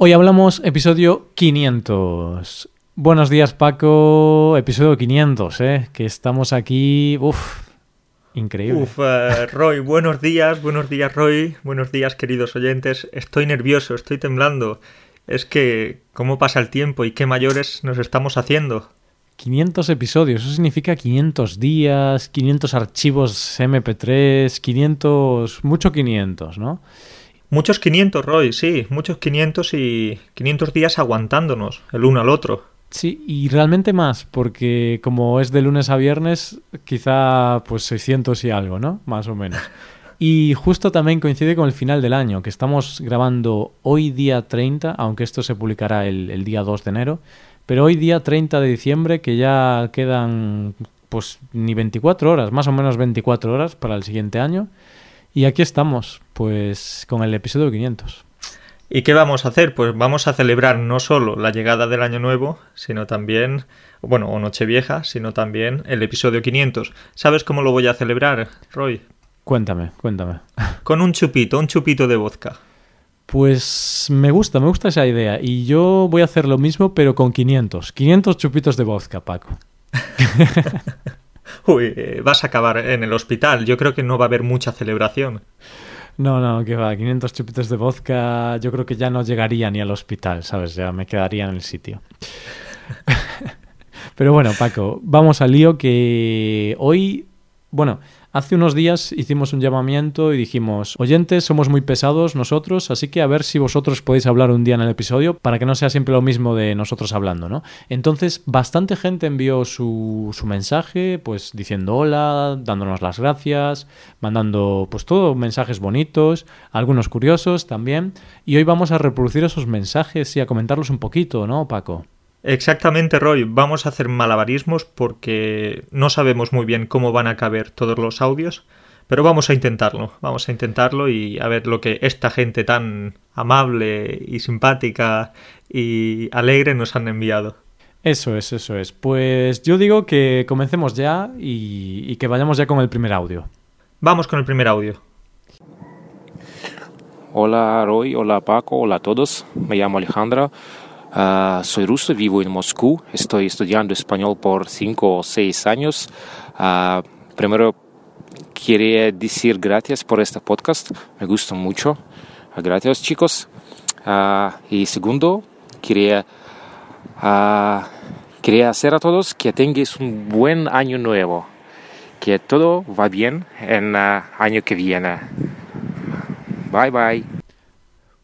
Hoy hablamos episodio 500. Buenos días Paco, episodio 500, ¿eh? Que estamos aquí, uff, increíble. Uf, eh, Roy, buenos días, buenos días Roy, buenos días queridos oyentes. Estoy nervioso, estoy temblando. Es que, ¿cómo pasa el tiempo y qué mayores nos estamos haciendo? 500 episodios, eso significa 500 días, 500 archivos MP3, 500, mucho 500, ¿no? Muchos 500, Roy, sí, muchos 500 y 500 días aguantándonos el uno al otro. Sí, y realmente más, porque como es de lunes a viernes, quizá pues 600 y algo, ¿no? Más o menos. Y justo también coincide con el final del año, que estamos grabando hoy día 30, aunque esto se publicará el, el día 2 de enero, pero hoy día 30 de diciembre, que ya quedan pues ni 24 horas, más o menos 24 horas para el siguiente año. Y aquí estamos, pues con el episodio 500. ¿Y qué vamos a hacer? Pues vamos a celebrar no solo la llegada del año nuevo, sino también, bueno, o Nochevieja, sino también el episodio 500. ¿Sabes cómo lo voy a celebrar, Roy? Cuéntame, cuéntame. Con un chupito, un chupito de vodka. Pues me gusta, me gusta esa idea. Y yo voy a hacer lo mismo, pero con 500. 500 chupitos de vodka, Paco. Uy, eh, vas a acabar en el hospital. Yo creo que no va a haber mucha celebración. No, no, que va. 500 chupitos de vodka yo creo que ya no llegaría ni al hospital, ¿sabes? Ya me quedaría en el sitio. Pero bueno, Paco, vamos al lío que hoy, bueno, Hace unos días hicimos un llamamiento y dijimos, oyentes, somos muy pesados nosotros, así que a ver si vosotros podéis hablar un día en el episodio para que no sea siempre lo mismo de nosotros hablando, ¿no? Entonces, bastante gente envió su, su mensaje, pues diciendo hola, dándonos las gracias, mandando pues todo, mensajes bonitos, algunos curiosos también, y hoy vamos a reproducir esos mensajes y a comentarlos un poquito, ¿no, Paco? Exactamente, Roy. Vamos a hacer malabarismos porque no sabemos muy bien cómo van a caber todos los audios, pero vamos a intentarlo. Vamos a intentarlo y a ver lo que esta gente tan amable y simpática y alegre nos han enviado. Eso es, eso es. Pues yo digo que comencemos ya y, y que vayamos ya con el primer audio. Vamos con el primer audio. Hola Roy, hola Paco, hola a todos. Me llamo Alejandra. Uh, soy ruso, vivo en Moscú, estoy estudiando español por cinco o seis años. Uh, primero, quería decir gracias por este podcast, me gusta mucho. Uh, gracias chicos. y segundo, quería, quería hacer a todos que tengáis un buen año nuevo, que todo va bien en el año que viene. Bye bye.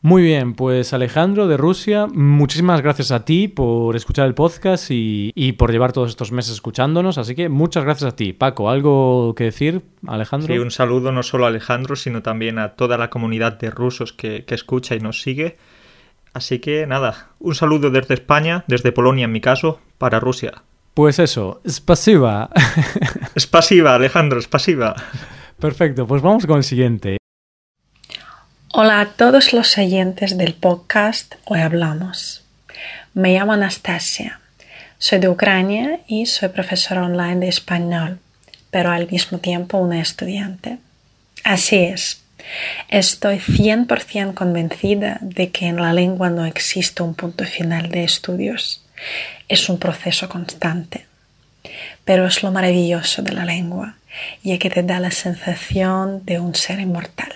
Muy bien, pues Alejandro de Rusia, muchísimas gracias a ti por escuchar el podcast y, y, por llevar todos estos meses escuchándonos. Así que muchas gracias a ti. Paco, ¿algo que decir, Alejandro? Sí, un saludo no solo a Alejandro, sino también a toda la comunidad de rusos que, que escucha y nos sigue. Así que nada, un saludo desde España, desde Polonia en mi caso, para Rusia. Pues eso, spasiva. Spasiva, Alejandro, spasiva. Perfecto, pues vamos con el siguiente. Hola a todos los oyentes del podcast Hoy Hablamos. Me llamo Anastasia. Soy de Ucrania y soy profesora online de español, pero al mismo tiempo una estudiante. Así es. Estoy 100% convencida de que en la lengua no existe un punto final de estudios. Es un proceso constante. Pero es lo maravilloso de la lengua, ya que te da la sensación de un ser inmortal.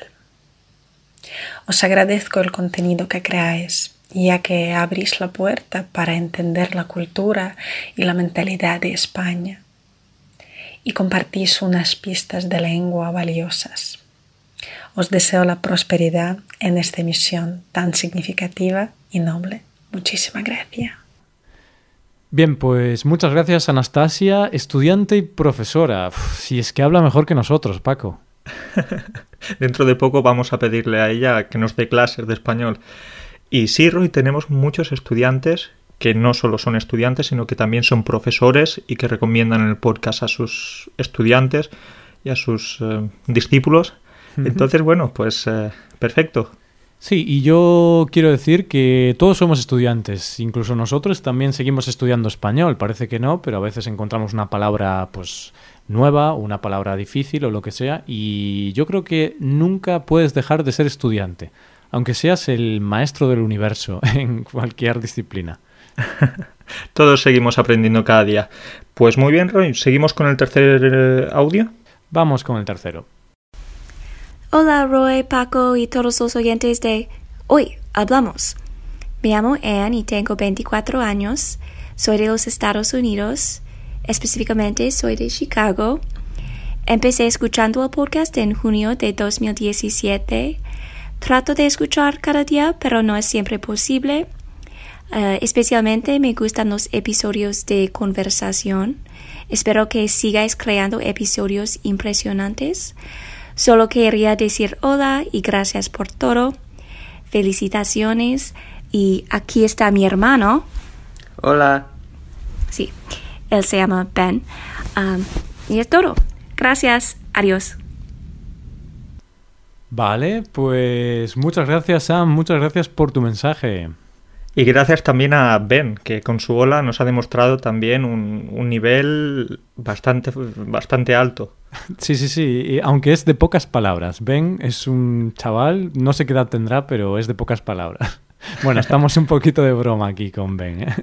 Os agradezco el contenido que creáis, ya que abrís la puerta para entender la cultura y la mentalidad de España y compartís unas pistas de lengua valiosas. Os deseo la prosperidad en esta misión tan significativa y noble. Muchísimas gracias. Bien, pues muchas gracias Anastasia, estudiante y profesora. Uf, si es que habla mejor que nosotros, Paco. Dentro de poco vamos a pedirle a ella que nos dé clases de español. Y sí, Roy, tenemos muchos estudiantes que no solo son estudiantes, sino que también son profesores y que recomiendan el podcast a sus estudiantes y a sus eh, discípulos. Entonces, bueno, pues eh, perfecto. Sí, y yo quiero decir que todos somos estudiantes, incluso nosotros también seguimos estudiando español, parece que no, pero a veces encontramos una palabra pues nueva, una palabra difícil o lo que sea, y yo creo que nunca puedes dejar de ser estudiante. aunque seas el maestro del universo en cualquier disciplina. Todos seguimos aprendiendo cada día. Pues muy bien, Roy, ¿seguimos con el tercer eh, audio? Vamos con el tercero. Hola Roy, Paco y todos los oyentes de Hoy Hablamos. Me llamo Anne y tengo 24 años. Soy de los Estados Unidos. Específicamente soy de Chicago. Empecé escuchando el podcast en junio de 2017. Trato de escuchar cada día, pero no es siempre posible. Eh, especialmente me gustan los episodios de conversación. Espero que sigáis creando episodios impresionantes. Solo quería decir hola y gracias por todo. Felicitaciones. Y aquí está mi hermano. Hola. Sí, él se llama Ben. Um, y es todo. Gracias. Adiós. Vale, pues muchas gracias Sam, muchas gracias por tu mensaje. Y gracias también a Ben, que con su ola nos ha demostrado también un, un nivel bastante, bastante alto. Sí, sí, sí, y aunque es de pocas palabras. Ben es un chaval, no sé qué edad tendrá, pero es de pocas palabras. Bueno, estamos un poquito de broma aquí con Ben. ¿eh?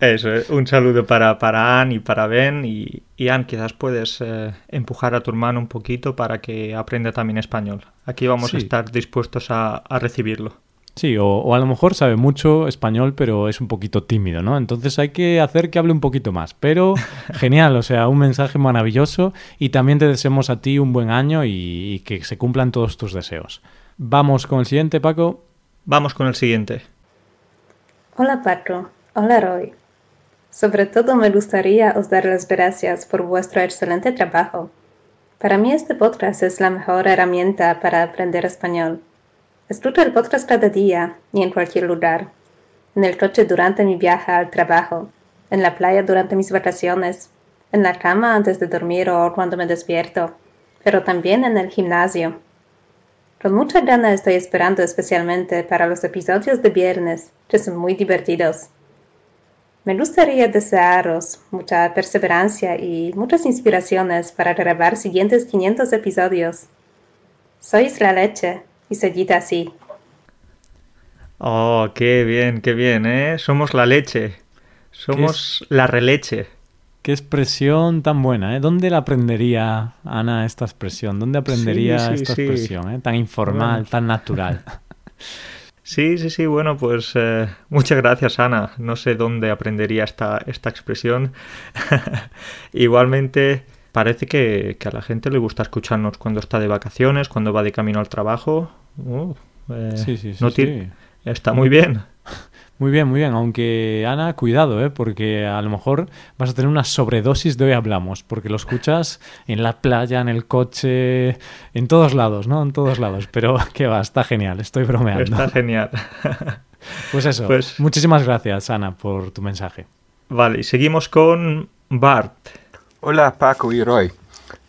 Eso, un saludo para, para Anne y para Ben. Y, y Anne, quizás puedes eh, empujar a tu hermano un poquito para que aprenda también español. Aquí vamos Sí. a estar dispuestos a, a recibirlo. Sí, o, o a lo mejor sabe mucho español, pero es un poquito tímido, ¿no? Entonces hay que hacer que hable un poquito más. Pero genial, o sea, un mensaje maravilloso y también te deseamos a ti un buen año y, y que se cumplan todos tus deseos. Vamos con el siguiente, Paco. Vamos con el siguiente. Hola Paco, hola Roy. Sobre todo me gustaría os dar las gracias por vuestro excelente trabajo. Para mí este podcast es la mejor herramienta para aprender español. Escucho el podcast cada día y en cualquier lugar. En el coche durante mi viaje al trabajo, en la playa durante mis vacaciones, en la cama antes de dormir o cuando me despierto, pero también en el gimnasio. Con mucha gana estoy esperando especialmente para los episodios de viernes, que son muy divertidos. Me gustaría desearos mucha perseverancia y muchas inspiraciones para grabar siguientes 500 episodios. Sois la leche y seguid así. Oh, qué bien, qué bien, ¿eh? Somos la leche. Somos la releche. Qué expresión tan buena, ¿eh? ¿Dónde la aprendería Ana esta expresión? ¿Dónde aprendería Sí, sí, esta sí. expresión? ¿eh? Tan informal, Bueno. tan natural. Sí, sí, sí, bueno, pues eh, muchas gracias, Ana. No sé dónde aprendería esta, esta expresión. Igualmente, parece que, que a la gente le gusta escucharnos cuando está de vacaciones, cuando va de camino al trabajo. Uh, eh, Sí, sí, sí, no sí. Está muy bien. Muy bien, muy bien. Aunque, Ana, cuidado, ¿eh? Porque a lo mejor vas a tener una sobredosis de hoy hablamos. Porque lo escuchas en la playa, en el coche, en todos lados, ¿no? En todos lados. Pero que va, está genial. Estoy bromeando. Está genial. Pues eso. Pues- Muchísimas gracias, Ana, por tu mensaje. Vale, y seguimos con Bart. Hola Paco y Roy.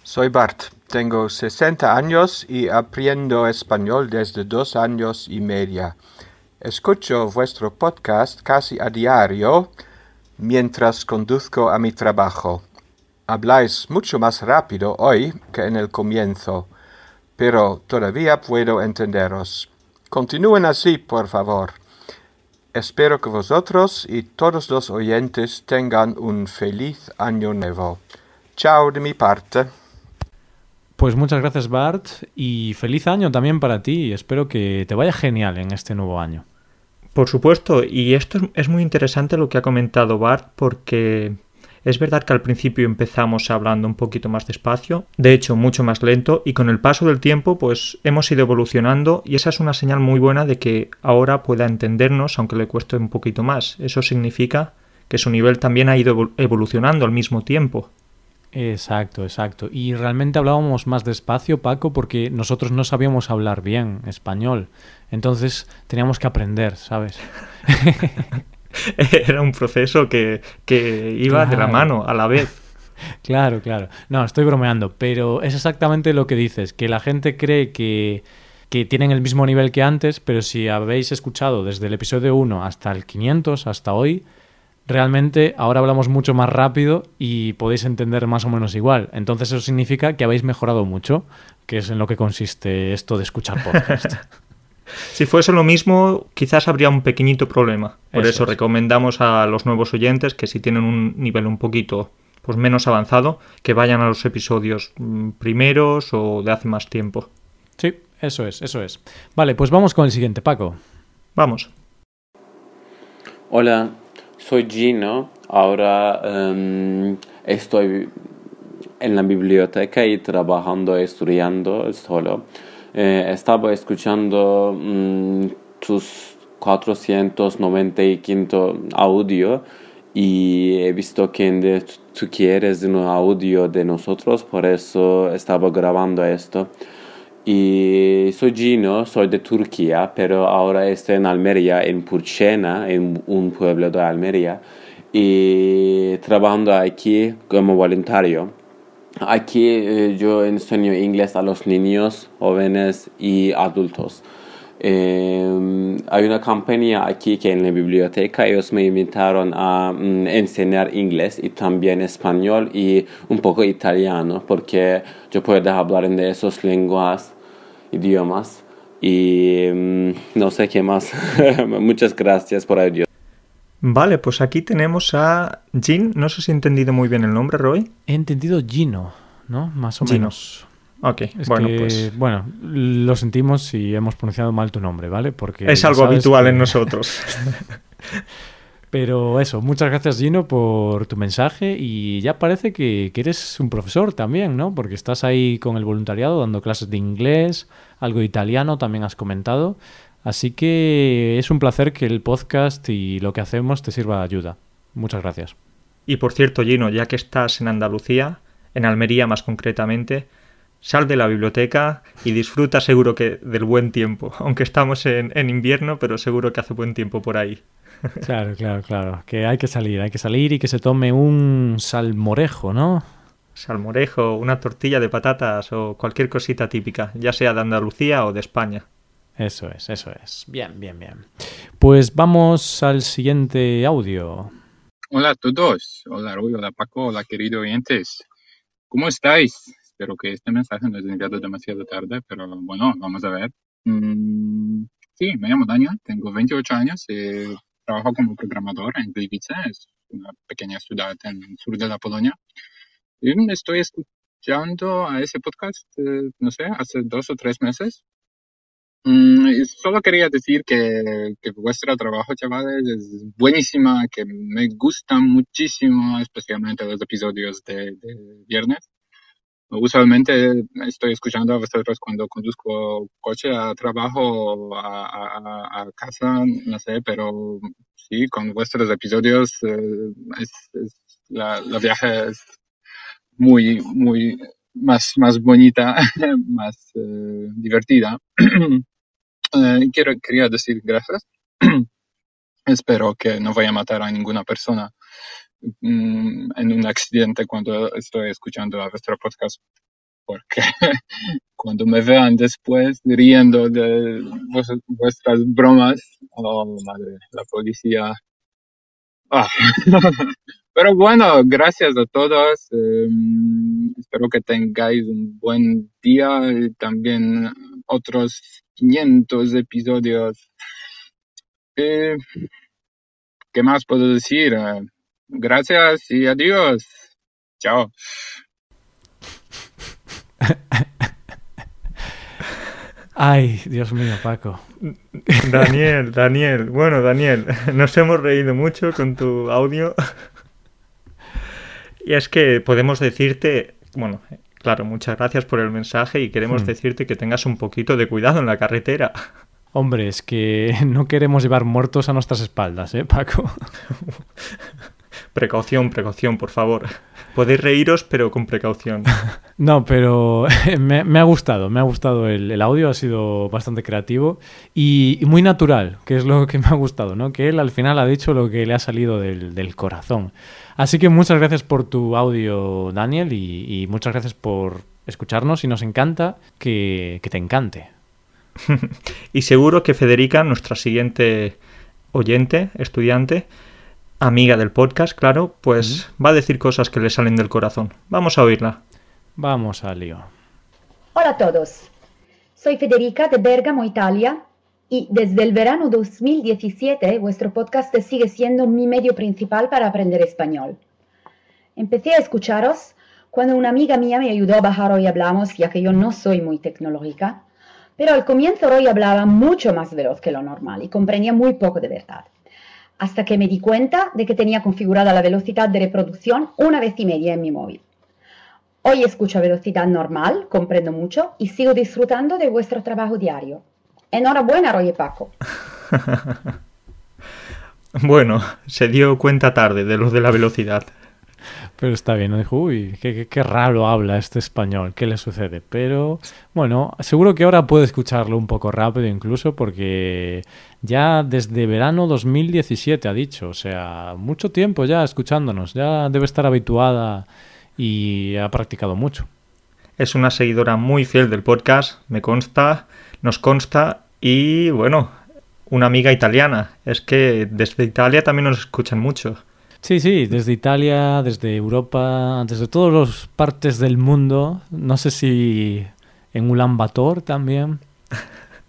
Soy Bart. Tengo 60 años y aprendo español desde dos años y media. Escucho vuestro podcast casi a diario mientras conduzco a mi trabajo. Habláis mucho más rápido hoy que en el comienzo, pero todavía puedo entenderos. Continúen así, por favor. Espero que vosotros y todos los oyentes tengan un feliz año nuevo. Chao de mi parte. Pues muchas gracias, Bart. Y feliz año también para ti. Espero que te vaya genial en este nuevo año. Por supuesto, y esto es, muy interesante lo que ha comentado Bart porque es verdad que al principio empezamos hablando un poquito más despacio, de hecho mucho más lento, y con el paso del tiempo pues hemos ido evolucionando y esa es una señal muy buena de que ahora pueda entendernos aunque le cueste un poquito más. Eso significa que su nivel también ha ido evol- evolucionando al mismo tiempo. Exacto, exacto. Y realmente hablábamos más despacio, Paco, porque nosotros no sabíamos hablar bien español. Entonces teníamos que aprender, ¿sabes? Era un proceso que, que iba de la mano a la vez. Claro, claro. No, estoy bromeando, pero es exactamente lo que dices, que la gente cree que, que tienen el mismo nivel que antes, pero si habéis escuchado desde el episodio 1 hasta el 500, hasta hoy, realmente ahora hablamos mucho más rápido y podéis entender más o menos igual. Entonces eso significa que habéis mejorado mucho, que es en lo que consiste esto de escuchar podcast. si fuese lo mismo, quizás habría un pequeñito problema. Por eso, Eso es. recomendamos a los nuevos oyentes que si tienen un nivel un poquito pues menos avanzado, que vayan a los episodios mm, primeros o de hace más tiempo. Sí, eso es, eso es. Vale, pues vamos con el siguiente, Paco. Vamos. Hola, soy Gino. Ahora em, estoy en la biblioteca y trabajando, estudiando solo. Eh, estaba escuchando mm, tus 495 audio y he visto que tú quieres un audio de nosotros, por eso estaba grabando esto. Y soy Gino, soy de Turquía, pero ahora estoy en Almería, en Purchena, en un pueblo de Almería, y trabajando aquí como voluntario. Aquí eh, yo enseño inglés a los niños, jóvenes y adultos. Eh, hay una campaña aquí que en la biblioteca ellos me invitaron a mm, enseñar inglés y también español y un poco italiano porque yo puedo hablar en esas lenguas, idiomas y mm, no sé qué más. Muchas gracias por ayudar. Vale, pues aquí tenemos a Jin. No sé si he entendido muy bien el nombre, Roy. He entendido Gino, ¿no? Más o Gino. menos. Ok, Es bueno, que, pues bueno, lo sentimos si hemos pronunciado mal tu nombre, ¿vale? Porque es algo habitual que- en nosotros. Pero eso, muchas gracias Gino por tu mensaje y ya parece que, eres un profesor también, ¿no? Porque estás ahí con el voluntariado dando clases de inglés, algo italiano también has comentado. Así que es un placer que el podcast y lo que hacemos te sirva de ayuda. Muchas gracias. Y por cierto, Gino, ya que estás en Andalucía, en Almería más concretamente, sal de la biblioteca y disfruta seguro que del buen tiempo. Aunque estamos en invierno, pero seguro que hace buen tiempo por ahí. Claro, claro, claro. Que hay que salir, hay que salir y que se tome un salmorejo, ¿no? Salmorejo, una tortilla de patatas o cualquier cosita típica, ya sea de Andalucía o de España. Eso es, eso es. Bien, bien, bien. Pues vamos al siguiente audio. Hola a todos, hola Rui, hola Paco, hola queridos oyentes. ¿Cómo estáis? Espero que este mensaje no es enviado demasiado tarde, pero bueno, vamos a ver. Mm, sí, me llamo Daniel, tengo 28 años y trabajo como programador en Gliwice, es una pequeña ciudad en el sur de la Polonia. Y estoy escuchando a ese podcast, eh, no sé, hace dos o tres meses. Mm, solo quería decir que, que vuestro trabajo, chavales, es buenísima, que me gusta muchísimo, especialmente los episodios de, de viernes. Usualmente estoy escuchando a vosotros cuando conduzco coche a trabajo a, a- casa, no sé, pero sí, con vuestros episodios eh, es, la, viaje es muy, muy más, más bonita, más eh, divertida. Eh, quiero, quería decir gracias. Espero que no vaya a matar a ninguna persona mm, en un accidente cuando estoy escuchando a vuestro podcast, porque cuando me vean después riendo de vos- vuestras bromas, oh madre, la policía. Ah. Pero bueno, gracias a todos. eh, espero que tengáis un buen día y también otros 500 episodios. Eh, ¿Qué más puedo decir? Eh, gracias y adiós. Chao. Ay, Dios mío, Paco. Daniel, Daniel, bueno, Daniel, nos hemos reído mucho con tu audio. Y es que podemos decirte, bueno, claro, muchas gracias por el mensaje y queremos Hmm. decirte que tengas un poquito de cuidado en la carretera. Hombre, es que no queremos llevar muertos a nuestras espaldas, ¿eh, Paco? Precaución, precaución, por favor. Podéis reíros, pero con precaución. No, pero me, me ha gustado, me ha gustado el, el audio, ha sido bastante creativo y, y muy natural, que es lo que me ha gustado, ¿no? Que él al final ha dicho lo que le ha salido del, del corazón. Así que muchas gracias por tu audio, Daniel, y, y muchas gracias por escucharnos y nos encanta que, que te encante. Y seguro que Federica, nuestra siguiente oyente, estudiante, amiga del podcast, claro, pues va a decir cosas que le salen del corazón. Vamos a oírla. Vamos al lío. Hola a todos, soy Federica de Bergamo, Italia, Y desde el verano 2017, vuestro podcast sigue siendo mi medio principal para aprender español. Empecé a escucharos cuando una amiga mía me ayudó a bajar Hoy Hablamos, ya que yo no soy muy tecnológica. Pero al comienzo Roy hablaba mucho más veloz que lo normal y comprendía muy poco de verdad. Hasta que me di cuenta de que tenía configurada la velocidad de reproducción una vez y media en mi móvil. Hoy escucho a velocidad normal, comprendo mucho y sigo disfrutando de vuestro trabajo diario. Enhorabuena, Roy y Paco. bueno, se dio cuenta tarde de lo de la velocidad. Pero está bien, ¿no? Dijo, uy, qué, qué, raro habla este español, ¿qué le sucede? Pero bueno, seguro que ahora puede escucharlo un poco rápido incluso porque ya desde verano 2017 ha dicho, o sea, mucho tiempo ya escuchándonos, ya debe estar habituada y ha practicado mucho. Es una seguidora muy fiel del podcast, me consta, nos consta y bueno, una amiga italiana. Es que desde Italia también nos escuchan mucho. Sí, sí, desde Italia, desde Europa, desde todas las partes del mundo. No sé si en Ulan Bator también.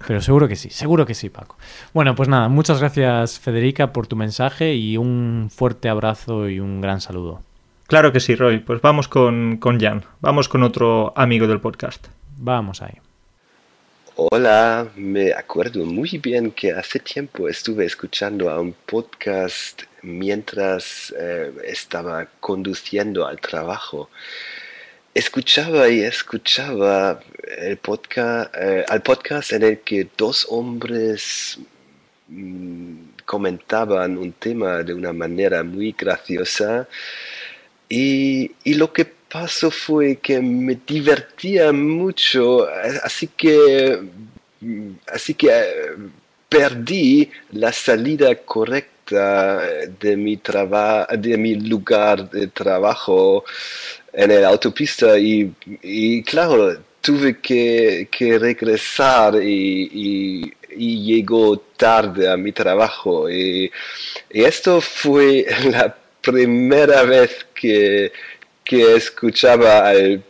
Pero seguro que sí, seguro que sí, Paco. Bueno, pues nada, muchas gracias Federica por tu mensaje y un fuerte abrazo y un gran saludo. Claro que sí, Roy. Pues vamos con, con Jan, vamos con otro amigo del podcast. Vamos ahí. Hola, me acuerdo muy bien que hace tiempo estuve escuchando a un podcast mientras eh, estaba conduciendo al trabajo. Escuchaba y escuchaba el podcast, eh, al podcast en el que dos hombres mm, comentaban un tema de una manera muy graciosa y, y lo que paso fue que me divertía mucho, así que, así que eh, perdí la salida correcta de mi, de mi lugar de trabajo en el autopista y, claro, tuve que, que regresar y, y, llegó tarde a mi trabajo y, y esto fue la primera vez que que escuchaba al,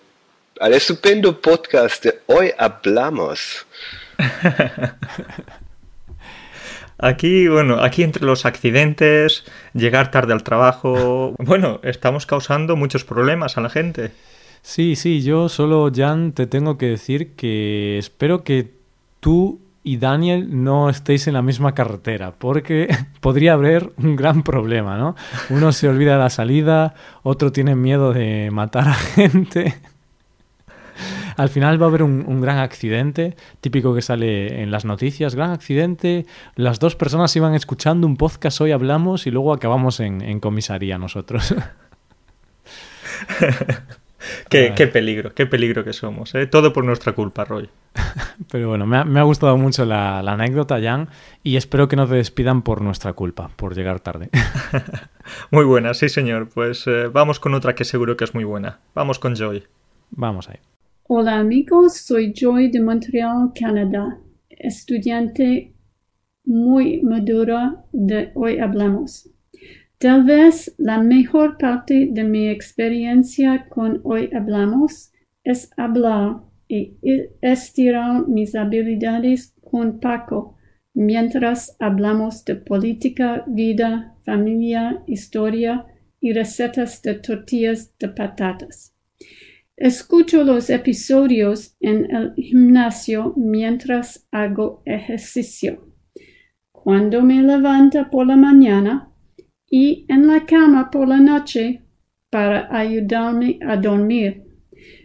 al estupendo podcast de Hoy Hablamos. Aquí, bueno, aquí entre los accidentes, llegar tarde al trabajo, bueno, estamos causando muchos problemas a la gente. Sí, sí, yo solo, Jan, te tengo que decir que espero que tú y Daniel no estéis en la misma carretera, porque podría haber un gran problema, ¿no? Uno se olvida de la salida, otro tiene miedo de matar a gente. Al final va a haber un, gran accidente, típico que sale en las noticias, gran accidente, las dos personas iban escuchando un podcast, hoy hablamos y luego acabamos en, en comisaría nosotros. qué, peligro, qué peligro que somos. ¿eh? Todo por nuestra culpa, Roy. Pero bueno, me ha, gustado mucho la, anécdota, Jan, y espero que no te despidan por nuestra culpa, por llegar tarde. muy buena, sí, señor. Pues eh, vamos con otra que seguro que es muy buena. Vamos con Joy. Vamos ahí. Hola amigos, soy Joy de Montreal, Canadá, estudiante muy madura de Hoy Hablamos. Tal vez la mejor parte de mi experiencia con Hoy Hablamos es hablar y estirar mis habilidades con Paco mientras hablamos de política, vida, familia, historia y recetas de tortillas de patatas. Escucho los episodios en el gimnasio mientras hago ejercicio. Cuando me levanta por la mañana, y en la cama por la noche para ayudarme a dormir.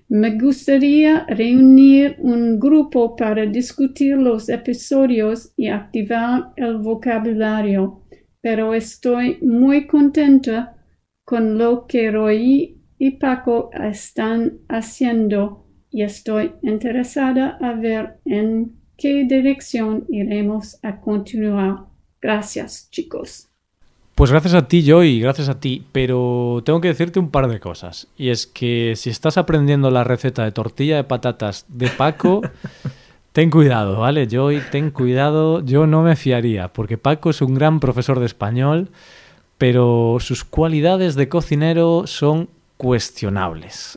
Me gustaría reunir un grupo para discutir los episodios y activar el vocabulario, pero estoy muy contenta con lo que Roy y Paco están haciendo y estoy interesada a ver en qué dirección iremos a continuar. Gracias, chicos. Pues gracias a ti, Joy, gracias a ti. Pero tengo que decirte un par de cosas. Y es que si estás aprendiendo la receta de tortilla de patatas de Paco, ten cuidado, ¿vale? Joy, ten cuidado. Yo no me fiaría, porque Paco es un gran profesor de español, pero sus cualidades de cocinero son cuestionables.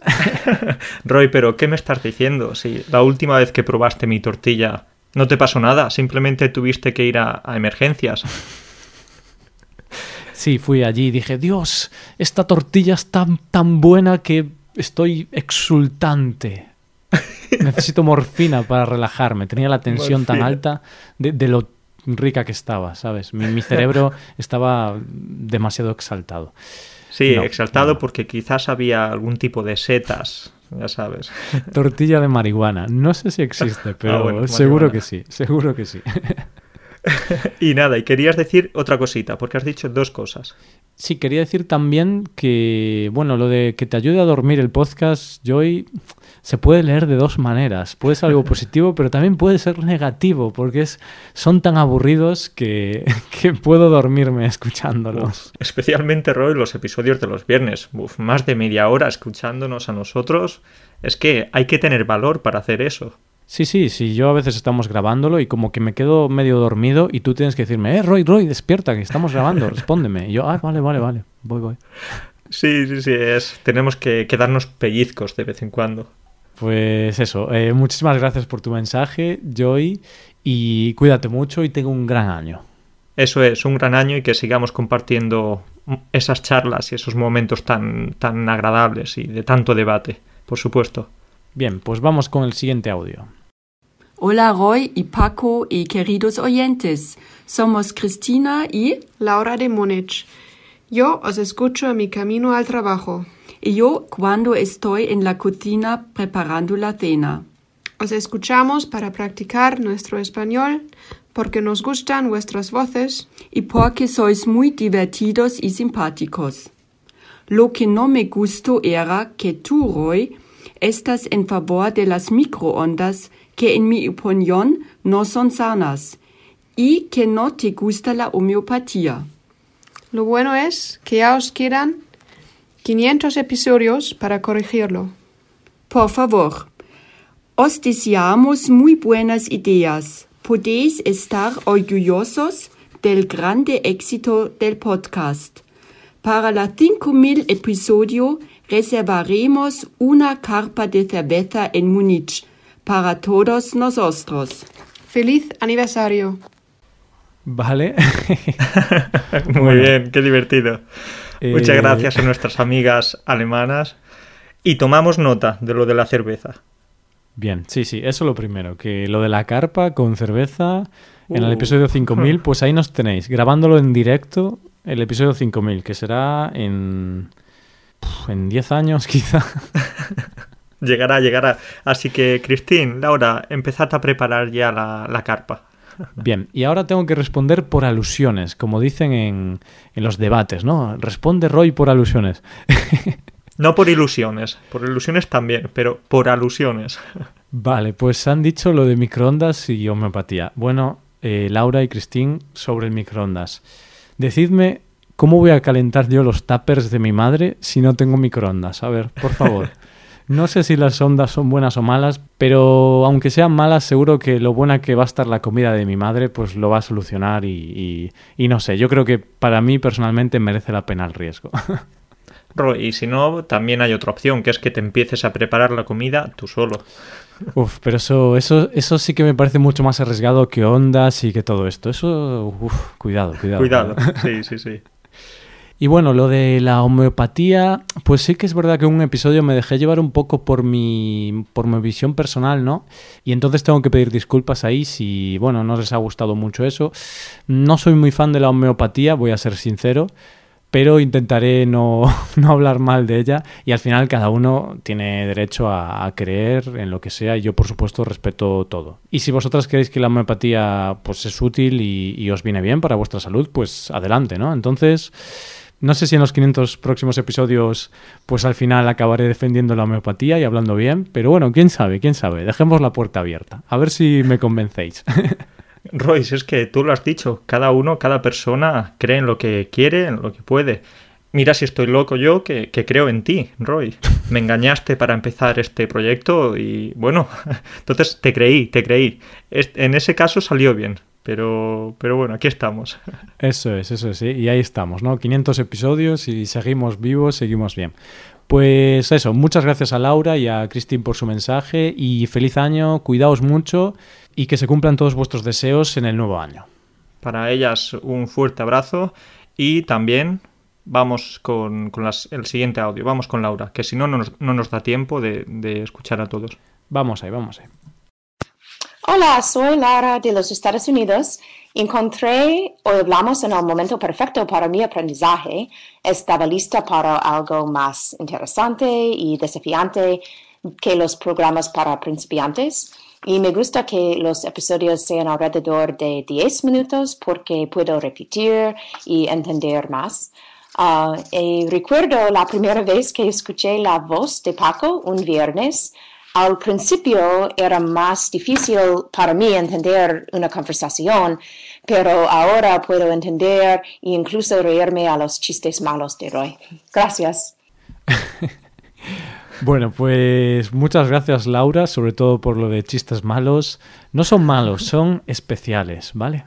Roy, pero ¿qué me estás diciendo? Si la última vez que probaste mi tortilla No te pasó nada, simplemente tuviste que ir a, a emergencias. Sí, fui allí y dije, Dios, esta tortilla es tan, tan buena que estoy exultante. Necesito morfina para relajarme. Tenía la tensión tan alta de, de lo rica que estaba, ¿sabes? Mi, mi cerebro estaba demasiado exaltado. Sí, No, exaltado porque quizás había algún tipo de setas, ya sabes. Tortilla de marihuana. No sé si existe, pero Ah, bueno, seguro marihuana. que sí, seguro que sí. Y nada, y querías decir otra cosita, porque has dicho dos cosas. Sí, quería decir también que, bueno, lo de que te ayude a dormir el podcast, Joy, se puede leer de dos maneras. Puede ser algo positivo, pero también puede ser negativo, porque es, son tan aburridos que, que puedo dormirme escuchándolos. Especialmente, Roy, los episodios de los viernes. Uf, más de media hora escuchándonos a nosotros. Es que hay que tener valor para hacer eso. Sí, sí, sí, yo a veces estamos grabándolo y como que me quedo medio dormido y tú tienes que decirme, eh, Roy, Roy, despierta, que estamos grabando, respóndeme. Y yo, ah, vale, vale, vale, voy, voy. Sí, sí, sí, es, tenemos que, que darnos pellizcos de vez en cuando. Pues eso, eh, muchísimas gracias por tu mensaje, Joy, y cuídate mucho y tengo un gran año. Eso es, un gran año y que sigamos compartiendo esas charlas y esos momentos tan, tan agradables y de tanto debate, por supuesto. Bien, pues vamos con el siguiente audio. Hola Roy y Paco y queridos oyentes. Somos Cristina y Laura de Múnich. Yo os escucho en mi camino al trabajo. Y yo cuando estoy en la cocina preparando la cena. Os escuchamos para practicar nuestro español porque nos gustan vuestras voces y porque sois muy divertidos y simpáticos. Lo que no me gustó era que tú, Roy, estás en favor de las microondas que en mi opinión no son sanas y que no te gusta la homeopatía. Lo bueno es que ya os quedan 500 episodios para corregirlo. Por favor, os deseamos muy buenas ideas. Podéis estar orgullosos del grande éxito del podcast. Para la 5000 episodio reservaremos una carpa de cerveza en Múnich para todos nosotros. ¡Feliz aniversario! Vale. Muy Bueno. bien, qué divertido. Muchas Eh, gracias a nuestras amigas alemanas. Y tomamos nota de lo de la cerveza. Bien, sí, sí, eso lo primero, que lo de la carpa con cerveza en el Uh. episodio 5000, pues ahí nos tenéis, grabándolo en directo, el episodio 5000, que será en... en 10 años quizá. Llegará, llegará. Así que, Cristín, Laura, empezad a preparar ya la, la carpa. Bien, y ahora tengo que responder por alusiones, como dicen en, en los debates, ¿no? Responde Roy por alusiones. No por ilusiones, por ilusiones también, pero por alusiones. Vale, pues han dicho lo de microondas y homeopatía. Bueno, eh, Laura y Cristín, sobre el microondas. Decidme cómo voy a calentar yo los tuppers de mi madre si no tengo microondas. A ver, por favor. No sé si las ondas son buenas o malas, pero aunque sean malas, seguro que lo buena que va a estar la comida de mi madre, pues lo va a solucionar y, y- y no sé, yo creo que para mí personalmente merece la pena el riesgo. Roy, y si no, también hay otra opción, que es que te empieces a preparar la comida tú solo. Uf, pero eso, eso, eso sí que me parece mucho más arriesgado que ondas y que todo esto. Eso, uf, cuidado, cuidado. Cuidado, sí, sí, sí. Y bueno, lo de la homeopatía, pues sí que es verdad que en un episodio me dejé llevar un poco por mi, por mi visión personal, ¿no? Y entonces tengo que pedir disculpas ahí si, bueno, no les ha gustado mucho eso. No soy muy fan de la homeopatía, voy a ser sincero, pero intentaré no, no hablar mal de ella y al final cada uno tiene derecho a, creer en lo que sea y yo por supuesto respeto todo. Y si vosotras creéis que la homeopatía pues es útil y, y os viene bien para vuestra salud, pues adelante, ¿no? Entonces... No sé si en los 500 próximos episodios, pues al final acabaré defendiendo la homeopatía y hablando bien, pero bueno, quién sabe, quién sabe. Dejemos la puerta abierta. A ver si me convencéis. Roy, si es que tú lo has dicho, cada uno, cada persona cree en lo que quiere, en lo que puede. Mira si estoy loco yo, que, que creo en ti, Roy. Me engañaste para empezar este proyecto y bueno, entonces te creí, te creí. En ese caso salió bien. Pero, pero bueno, aquí estamos. Eso es, eso es, sí. Y ahí estamos, ¿no? 500 episodios y seguimos vivos, seguimos bien. Pues eso, muchas gracias a Laura y a Cristín por su mensaje y feliz año, cuidaos mucho y que se cumplan todos vuestros deseos en el nuevo año. Para ellas un fuerte abrazo y también vamos con, con las, el siguiente audio, vamos con Laura, que si no, no nos, no nos da tiempo de, de escuchar a todos. Vamos ahí, vamos ahí. Hola, soy Lara de los Estados Unidos. Encontré hoy hablamos en el momento perfecto para mi aprendizaje. Estaba lista para algo más interesante y desafiante que los programas para principiantes. Y me gusta que los episodios sean alrededor de 10 minutos porque puedo repetir y entender más. Uh, y recuerdo la primera vez que escuché la voz de Paco un viernes al principio era más difícil para mí entender una conversación, pero ahora puedo entender e incluso reírme a los chistes malos de Roy. Gracias. Bueno, pues muchas gracias Laura, sobre todo por lo de chistes malos. No son malos, son especiales, ¿vale?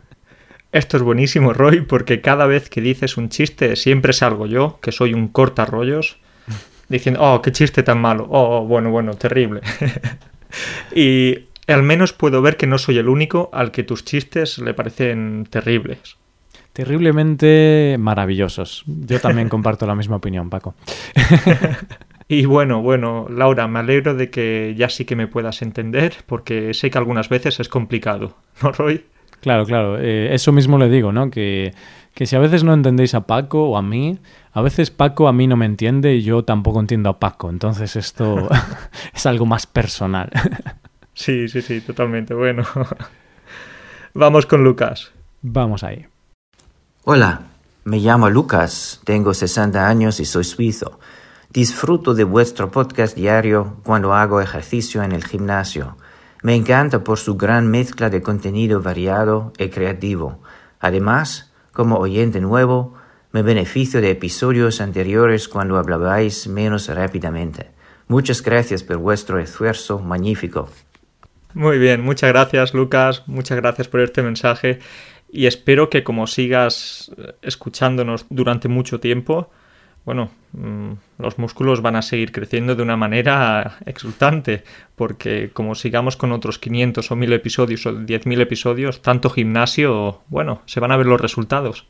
Esto es buenísimo, Roy, porque cada vez que dices un chiste siempre salgo yo, que soy un corta rollos, diciendo, oh, qué chiste tan malo, oh, bueno, bueno, terrible. y al menos puedo ver que no soy el único al que tus chistes le parecen terribles. Terriblemente maravillosos. Yo también comparto la misma opinión, Paco. y bueno, bueno, Laura, me alegro de que ya sí que me puedas entender, porque sé que algunas veces es complicado, ¿no, Roy? Claro, claro. Eh, eso mismo le digo, ¿no? Que, que si a veces no entendéis a Paco o a mí, a veces Paco a mí no me entiende y yo tampoco entiendo a Paco. Entonces esto es algo más personal. sí, sí, sí, totalmente. Bueno. Vamos con Lucas. Vamos ahí. Hola, me llamo Lucas, tengo 60 años y soy suizo. Disfruto de vuestro podcast diario cuando hago ejercicio en el gimnasio. Me encanta por su gran mezcla de contenido variado y creativo. Además, como oyente nuevo, me beneficio de episodios anteriores cuando hablabais menos rápidamente. Muchas gracias por vuestro esfuerzo magnífico. Muy bien, muchas gracias Lucas, muchas gracias por este mensaje y espero que como sigas escuchándonos durante mucho tiempo, bueno, mm, los músculos van a seguir creciendo de una manera exultante, porque como sigamos con otros 500 o 1000 episodios o 10.000 episodios, tanto gimnasio, bueno, se van a ver los resultados.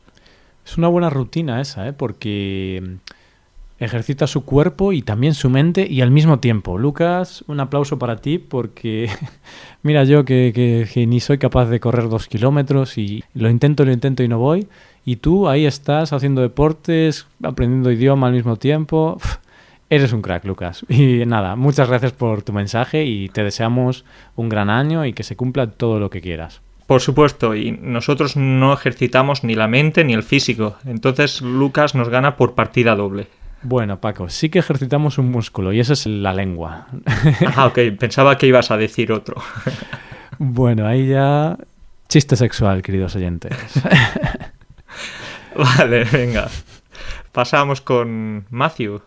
Es una buena rutina esa, ¿eh? porque ejercita su cuerpo y también su mente y al mismo tiempo. Lucas, un aplauso para ti porque mira yo que, que, que, ni soy capaz de correr dos kilómetros y lo intento, lo intento y no voy. Y tú ahí estás haciendo deportes, aprendiendo idioma al mismo tiempo. eres un crack, Lucas. Y nada, muchas gracias por tu mensaje y te deseamos un gran año y que se cumpla todo lo que quieras. Por supuesto, y nosotros no ejercitamos ni la mente ni el físico. Entonces Lucas nos gana por partida doble. Bueno, Paco, sí que ejercitamos un músculo y esa es la lengua. Ah, ok, pensaba que ibas a decir otro. Bueno, ahí ya chiste sexual, queridos oyentes. Vale, venga. Pasamos con Matthew.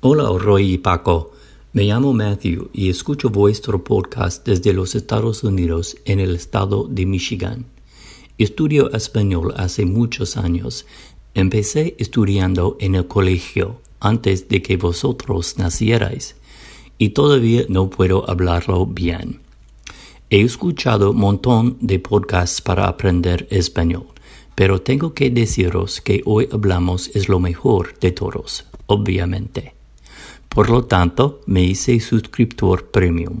Hola, Roy y Paco. Me llamo Matthew y escucho vuestro podcast desde los Estados Unidos en el estado de Michigan. Estudio español hace muchos años. Empecé estudiando en el colegio antes de que vosotros nacierais y todavía no puedo hablarlo bien. He escuchado un montón de podcasts para aprender español pero tengo que deciros que hoy hablamos es lo mejor de todos, obviamente. Por lo tanto, me hice suscriptor premium.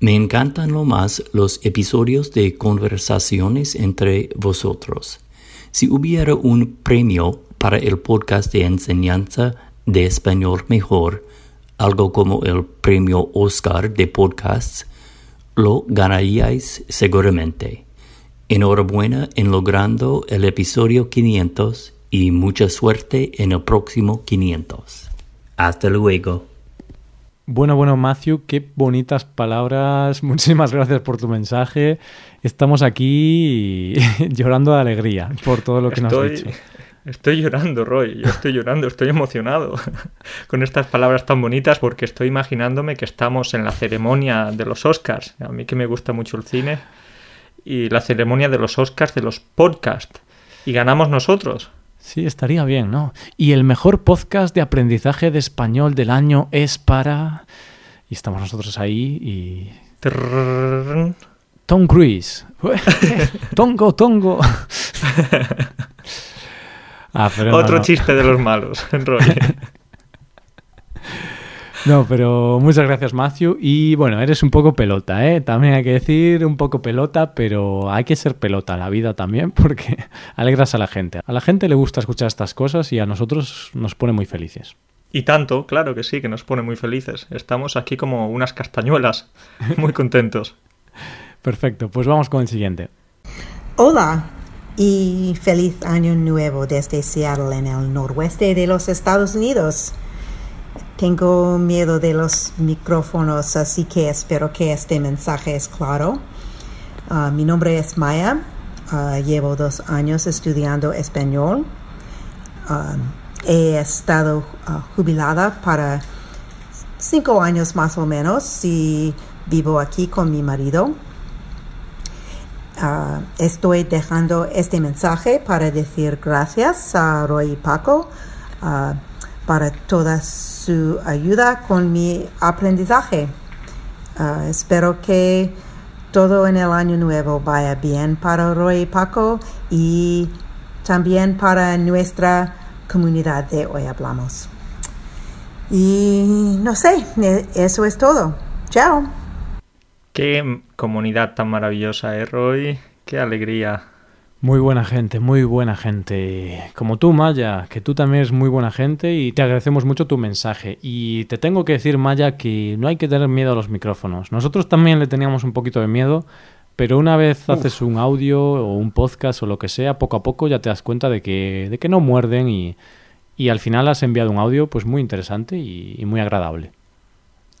Me encantan lo más los episodios de conversaciones entre vosotros. Si hubiera un premio para el podcast de enseñanza de español mejor, algo como el premio Oscar de podcasts, lo ganaríais seguramente. Enhorabuena en logrando el episodio 500 y mucha suerte en el próximo 500. Hasta luego. Bueno, bueno, Matthew, qué bonitas palabras. Muchísimas gracias por tu mensaje. Estamos aquí llorando de alegría por todo lo que estoy, nos has dicho. Estoy llorando, Roy. Yo estoy llorando, estoy emocionado con estas palabras tan bonitas porque estoy imaginándome que estamos en la ceremonia de los Oscars. A mí que me gusta mucho el cine y la ceremonia de los Oscars de los podcasts. Y ganamos nosotros. Sí, estaría bien, ¿no? Y el mejor podcast de aprendizaje de español del año es para... Y estamos nosotros ahí y... Tom Cruise. tongo, tongo. Ah, Otro chiste de los malos, Roy. No, pero muchas gracias, Matthew. Y bueno, eres un poco pelota, ¿eh? También hay que decir un poco pelota, pero hay que ser pelota en la vida también porque alegras a la gente. A la gente le gusta escuchar estas cosas y a nosotros nos pone muy felices. Y tanto, claro que sí, que nos pone muy felices. Estamos aquí como unas castañuelas, muy contentos. Perfecto, pues vamos con el siguiente. Hola y feliz año nuevo desde Seattle en el noroeste de los Estados Unidos. Tengo miedo de los micrófonos, así que espero que este mensaje es claro. Ah, mi nombre es Maya. Ah, llevo dos años estudiando español. Ah, he estado jubilada para cinco años más o menos y vivo aquí con mi marido. estoy dejando este mensaje para decir gracias a Roy y Paco para toda su ayuda con mi aprendizaje. Ah, espero que todo en el año nuevo vaya bien para Roy y Paco y también para nuestra comunidad de Hoy Hablamos. Y no sé, e, eso es todo. Chao. Qué comunidad tan maravillosa, ¿eh, Roy? Qué alegría. Muy buena gente, muy buena gente. Como tú, Maya, que tú también eres muy buena gente y te agradecemos mucho tu mensaje. Y te tengo que decir, Maya, que no hay que tener miedo a los micrófonos. Nosotros también le teníamos un poquito de miedo, pero una vez haces un audio o un podcast o lo que sea, poco a poco ya te das cuenta de que, de que no muerden y, y al final has enviado un audio pues muy interesante y, y muy agradable.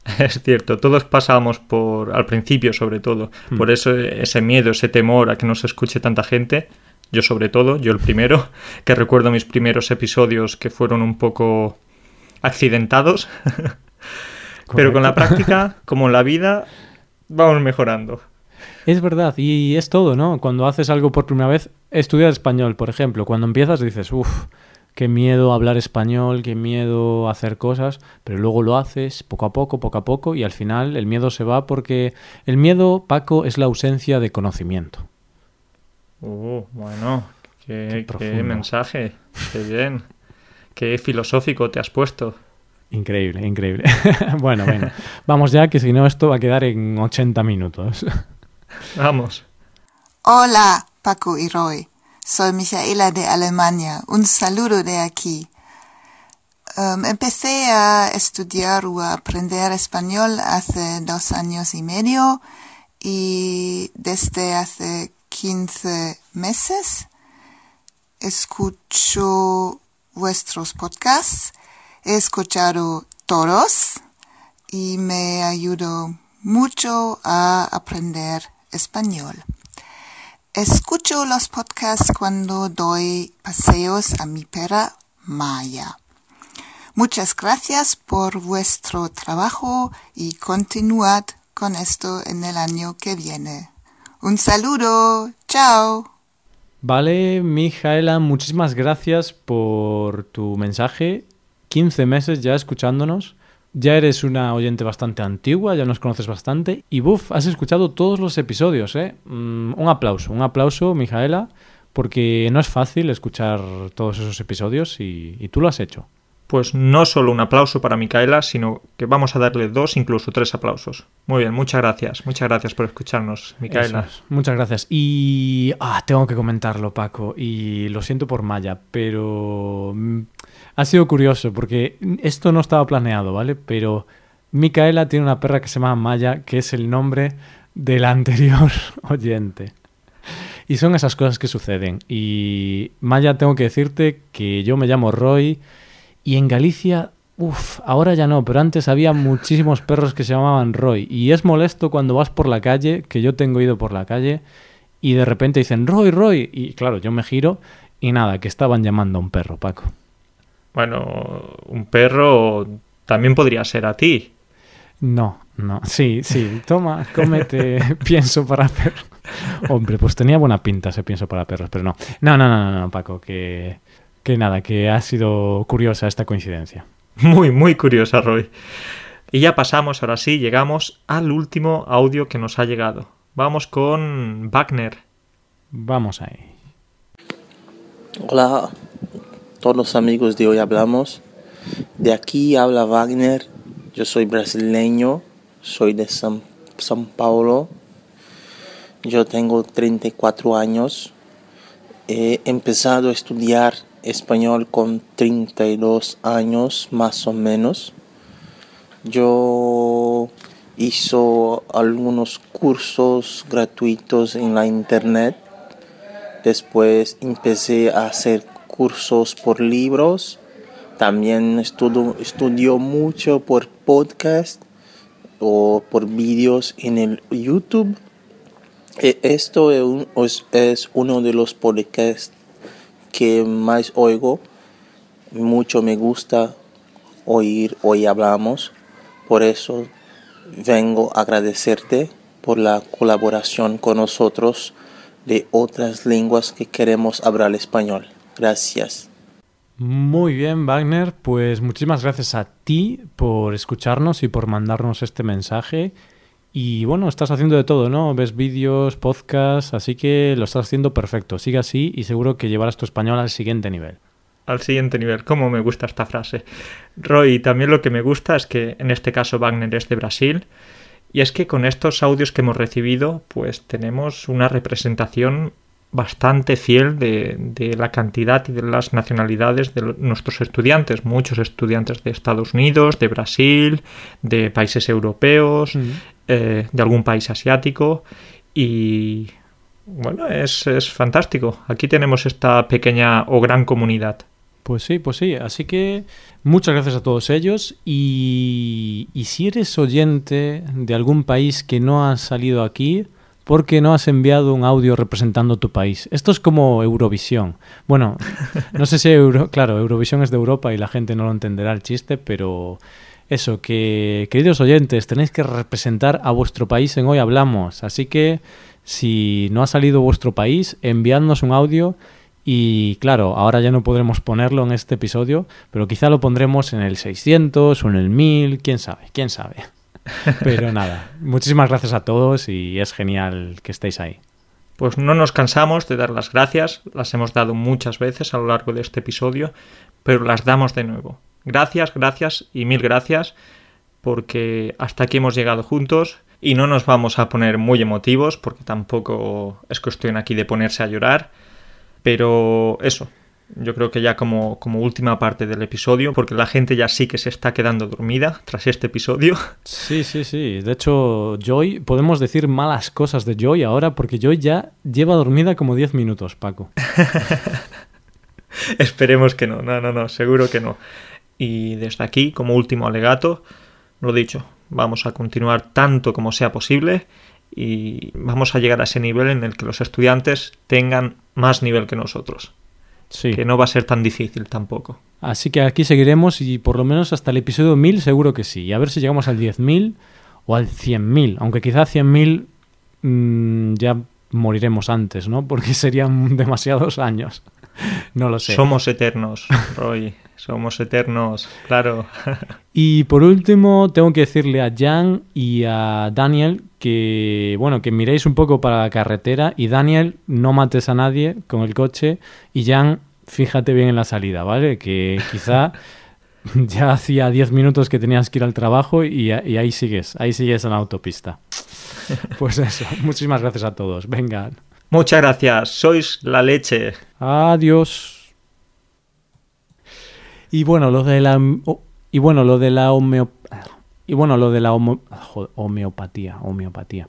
Es cierto, todos pasamos por, al principio sobre todo, hmm. por eso ese miedo, ese temor a que no se escuche tanta gente, yo sobre todo, yo el primero, que recuerdo mis primeros episodios que fueron un poco accidentados, pero con la práctica, como en la vida, vamos mejorando. Es verdad, y es todo, ¿no? Cuando haces algo por primera vez, estudiar español, por ejemplo, cuando empiezas dices, uff, qué miedo hablar español, qué miedo hacer cosas, pero luego lo haces poco a poco, poco a poco, y al final el miedo se va porque el miedo, Paco, es la ausencia de conocimiento. Uh, bueno, qué, mensaje, qué bien, qué filosófico te has puesto. Increíble, increíble. bueno, venga, vamos ya, que si no esto va a quedar en 80 minutos. vamos. Hola, Paco y Roy. Soy Michaela de Alemania. Un saludo de aquí. Um, empecé a estudiar o a aprender español hace dos años y medio y desde hace 15 meses escucho vuestros podcasts. He escuchado todos y me ayudó mucho a aprender español. Escucho los podcasts cuando doy paseos a mi perra Maya. Muchas gracias por vuestro trabajo y continuad con esto en el año que viene. Un saludo. Chao. Vale, Mijaela, muchísimas gracias por tu mensaje. 15 meses ya escuchándonos. Ya eres una oyente bastante antigua, ya nos conoces bastante. Y buf, has escuchado todos los episodios, ¿eh? Mm, un aplauso, un aplauso, Mijaela, porque no es fácil escuchar todos esos episodios y, y tú lo has hecho. Pues no solo un aplauso para Micaela, sino que vamos a darle dos, incluso tres aplausos. Muy bien, muchas gracias. Muchas gracias por escucharnos, Micaela. Muchas gracias. Y ah, tengo que comentarlo, Paco, y lo siento por Maya, pero mm, ha sido curioso porque esto no estaba planeado, ¿vale? Pero Micaela tiene una perra que se llama Maya, que es el nombre del anterior oyente. Y son esas cosas que suceden. Y Maya, tengo que decirte que yo me llamo Roy y en Galicia, uff, ahora ya no, pero antes había muchísimos perros que se llamaban Roy. Y es molesto cuando vas por la calle, que yo tengo ido por la calle, y de repente dicen Roy, Roy. Y claro, yo me giro y nada, que estaban llamando a un perro, Paco. Bueno, un perro también podría ser a ti. No, no. Sí, sí. Toma, cómete pienso para perro. Hombre, pues tenía buena pinta ese pienso para perros, pero no. No, no, no, no, no Paco, que, que nada, que ha sido curiosa esta coincidencia. Muy, muy curiosa, Roy. Y ya pasamos, ahora sí, llegamos al último audio que nos ha llegado. Vamos con Wagner. Vamos ahí. Hola, todos los amigos de hoy hablamos. De aquí habla Wagner. Yo soy brasileño, soy de San, San Paulo. Yo tengo 34 años. He empezado a estudiar español con 32 años más o menos. Yo hizo algunos cursos gratuitos en la internet. Después empecé a hacer cursos por libros. También estudio, estudio mucho por podcast o por vídeos en el YouTube. E, esto es, un, es uno de los podcasts que más oigo. Mucho me gusta oír Hoy Hablamos. Por eso vengo a agradecerte por la colaboración con nosotros de otras lenguas que queremos hablar español. Gracias. Muy bien, Wagner. Pues muchísimas gracias a ti por escucharnos y por mandarnos este mensaje. Y bueno, estás haciendo de todo, ¿no? Ves vídeos, podcasts, así que lo estás haciendo perfecto. Sigue así y seguro que llevarás tu español al siguiente nivel al siguiente nivel. ¿Cómo me gusta esta frase? Roy, también lo que me gusta es que en este caso Wagner es de Brasil. Y es que con estos audios que hemos recibido, pues tenemos una representación bastante fiel de, la cantidad y de las nacionalidades de nuestros estudiantes. Muchos estudiantes de Estados Unidos, de Brasil, de países europeos, eh, de algún país asiático. Y bueno, es, es fantástico. Aquí tenemos esta pequeña o gran comunidad. Pues sí, pues sí. Así que muchas gracias a todos ellos. Y, y si eres oyente de algún país que no ha salido aquí, ¿por qué no has enviado un audio representando tu país? Esto es como Eurovisión. Bueno, no sé si Euro, claro, Eurovisión es de Europa y la gente no lo entenderá el chiste, pero eso, que queridos oyentes, tenéis que representar a vuestro país en Hoy Hablamos. Así que si no ha salido vuestro país, enviadnos un audio y claro, ahora ya no podremos ponerlo en este episodio, pero quizá lo pondremos en el 600 o en el 1000, quién sabe, quién sabe. Pero nada, muchísimas gracias a todos y es genial que estéis ahí. Pues no nos cansamos de dar las gracias, las hemos dado muchas veces a lo largo de este episodio, pero las damos de nuevo. Gracias, gracias y mil gracias, porque hasta aquí hemos llegado juntos y no nos vamos a poner muy emotivos, porque tampoco es cuestión aquí de ponerse a llorar pero eso, yo creo que ya como, como, última parte del episodio, porque la gente ya sí que se está quedando dormida tras este episodio. Sí, sí, sí. De hecho, Joy, podemos decir malas cosas de Joy ahora, porque Joy ya lleva dormida como 10 minutos, Paco. Esperemos que no, no, no, no, seguro que no. Y desde aquí, como último alegato, lo dicho, vamos a continuar tanto como sea posible y vamos a llegar a ese nivel en el que los estudiantes tengan más nivel que nosotros. Sí. Que no va a ser tan difícil tampoco. Así que aquí seguiremos y por lo menos hasta el episodio 1000 seguro que sí. Y a ver si llegamos al 10.000 o al 100.000. Aunque quizá 100.000 mmm, ya moriremos antes, ¿no? Porque serían demasiados años. No lo sé. Somos eternos, Roy. Somos eternos, claro. y por último, tengo que decirle a Jan y a Daniel que, bueno, que miréis un poco para la carretera y Daniel, no mates a nadie con el coche y Jan, fíjate bien en la salida, ¿vale? Que quizá ya hacía 10 minutos que tenías que ir al trabajo y, y ahí sigues, ahí sigues en la autopista. Pues eso, muchísimas gracias a todos. Venga. Muchas gracias, sois la leche. Adiós. Y bueno, lo de la y bueno, lo de la homeo, y bueno, lo de la homeopatía, homeopatía.